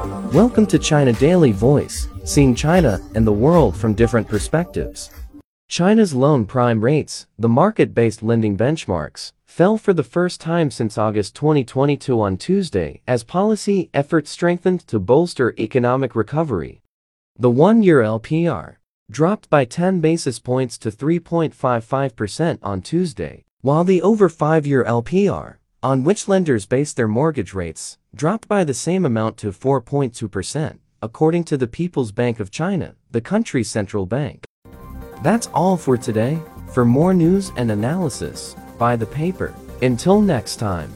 Welcome to China Daily Voice, seeing China and the world from different perspectives. China's loan prime rates, the market-based lending benchmarks, fell for the first time since August 2022 on Tuesday as policy efforts strengthened to bolster economic recovery. The one-year LPR dropped by 10 basis points to 3.55% on Tuesday, while the over 5-year LPR, on which lenders base their mortgage rates, dropped by the same amount to 4.2%, according to the People's Bank of China, the country's central bank. That's all for today. For more news and analysis, buy the paper. Until next time.